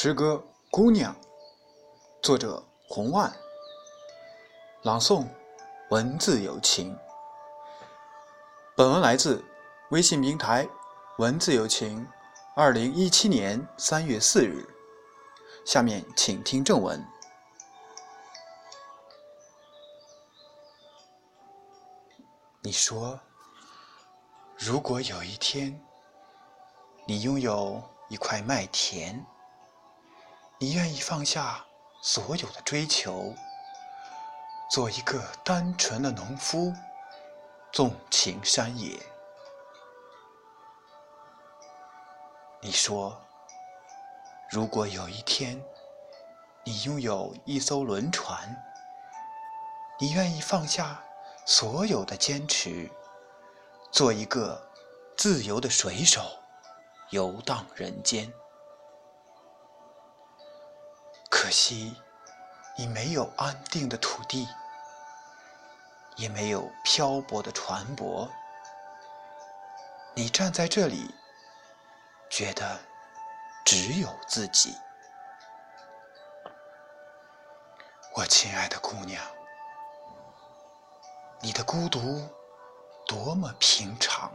诗歌《姑娘》，作者洪万，朗诵文字有情。本文来自微信平台“文字有情”，二零一七年三月四日。下面请听正文。你说，如果有一天，你拥有一块麦田。你愿意放下所有的追求，做一个单纯的农夫，纵情山野。你说，如果有一天你拥有一艘轮船，你愿意放下所有的坚持，做一个自由的水手，游荡人间。可惜，你没有安定的土地，也没有漂泊的船舶。你站在这里，觉得只有自己。我亲爱的姑娘，你的孤独多么平常，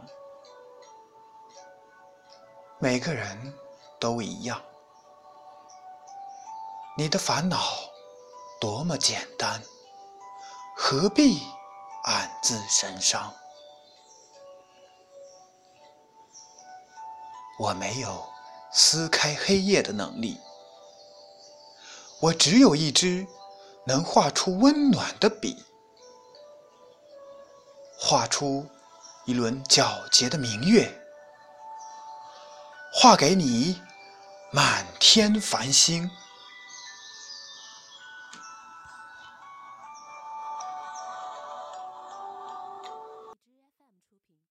每个人都一样。你的烦恼多么简单，何必暗自神伤？我没有撕开黑夜的能力，我只有一支能画出温暖的笔，画出一轮皎洁的明月，画给你满天繁星。